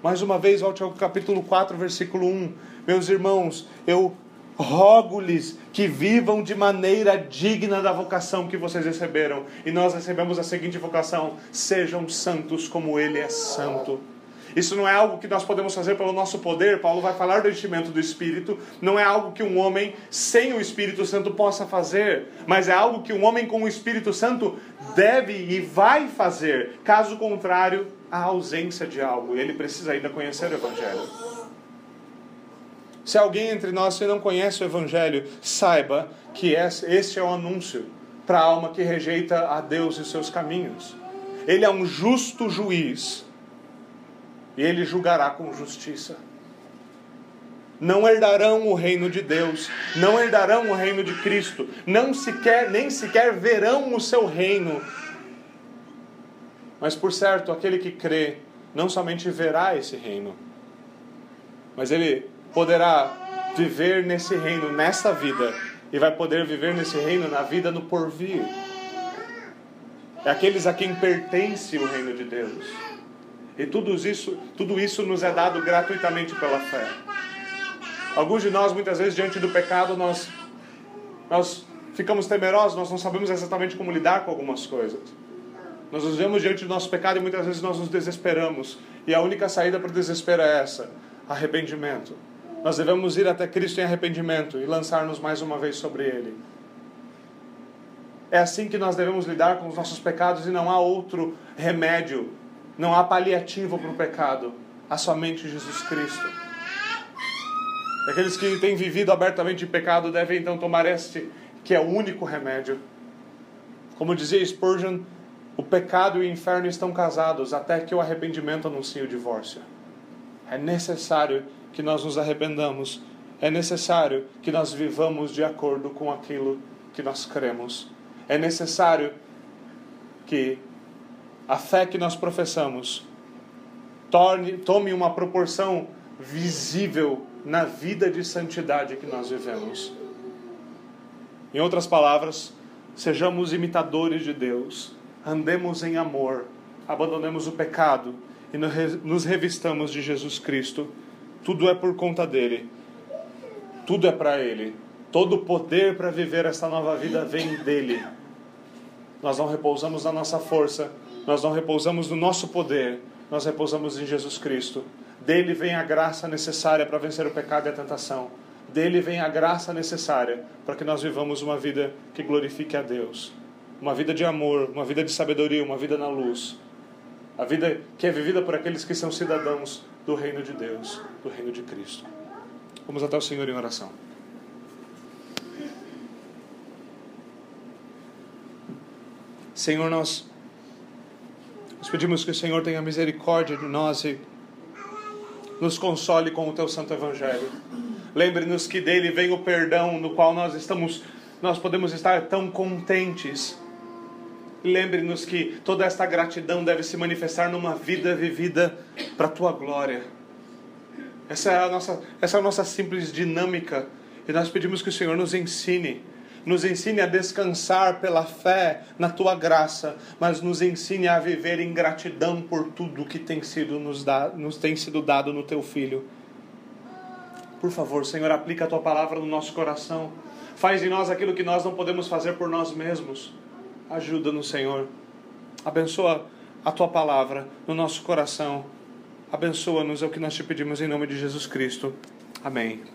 Mais uma vez, volte ao capítulo 4, versículo 1. Meus irmãos, eu rogo-lhes que vivam de maneira digna da vocação que vocês receberam. E nós recebemos a seguinte vocação: sejam santos como Ele é santo. Isso não é algo que nós podemos fazer pelo nosso poder. Paulo vai falar do enchimento do Espírito. Não é algo que um homem sem o Espírito Santo possa fazer, mas é algo que um homem com o Espírito Santo deve e vai fazer. Caso contrário, há ausência de algo. Ele precisa ainda conhecer o Evangelho. Se alguém entre nós que não conhece o Evangelho, saiba que este é o anúncio para a alma que rejeita a Deus e os seus caminhos. Ele é um justo juiz ele julgará com justiça. Não herdarão o reino de Deus, não herdarão o reino de Cristo, não sequer nem sequer verão o seu reino. Mas por certo, aquele que crê não somente verá esse reino, mas ele poderá viver nesse reino nesta vida e vai poder viver nesse reino na vida no porvir. É aqueles a quem pertence o reino de Deus. E tudo isso, tudo isso nos é dado gratuitamente pela fé. Alguns de nós, muitas vezes, diante do pecado, nós, nós ficamos temerosos, nós não sabemos exatamente como lidar com algumas coisas. Nós nos vemos diante do nosso pecado e muitas vezes nós nos desesperamos. E a única saída para o desespero é essa: arrependimento. Nós devemos ir até Cristo em arrependimento e lançar-nos mais uma vez sobre Ele. É assim que nós devemos lidar com os nossos pecados e não há outro remédio, não há paliativo para o pecado, há somente Jesus Cristo. Aqueles que têm vivido abertamente em pecado devem então tomar este, que é o único remédio. Como dizia Spurgeon, o pecado e o inferno estão casados até que o arrependimento anuncie o divórcio. É necessário que nós nos arrependamos. É necessário que nós vivamos de acordo com aquilo que nós cremos. É necessário que a fé que nós professamos torne, tome uma proporção visível na vida de santidade que nós vivemos. Em outras palavras, sejamos imitadores de Deus, andemos em amor, abandonemos o pecado e nos revistamos de Jesus Cristo tudo é por conta dele. Tudo é para ele. Todo o poder para viver essa nova vida vem dele. Nós não repousamos na nossa força, nós não repousamos no nosso poder, nós repousamos em Jesus Cristo. Dele vem a graça necessária para vencer o pecado e a tentação. Dele vem a graça necessária para que nós vivamos uma vida que glorifique a Deus. Uma vida de amor, uma vida de sabedoria, uma vida na luz. A vida que é vivida por aqueles que são cidadãos do reino de Deus, do reino de Cristo. Vamos até o Senhor em oração. Senhor, nós, nós pedimos que o Senhor tenha misericórdia de nós e nos console com o teu santo evangelho. Lembre-nos que dele vem o perdão no qual nós estamos nós podemos estar tão contentes. Lembre-nos que toda esta gratidão deve se manifestar numa vida vivida para a tua glória. Essa é a nossa essa é a nossa simples dinâmica e nós pedimos que o Senhor nos ensine nos ensine a descansar pela fé na tua graça, mas nos ensine a viver em gratidão por tudo que tem sido nos, da, nos tem sido dado no teu filho. Por favor, Senhor, aplica a tua palavra no nosso coração. Faz em nós aquilo que nós não podemos fazer por nós mesmos. Ajuda-nos, Senhor. Abençoa a tua palavra no nosso coração. Abençoa-nos, é o que nós te pedimos em nome de Jesus Cristo. Amém.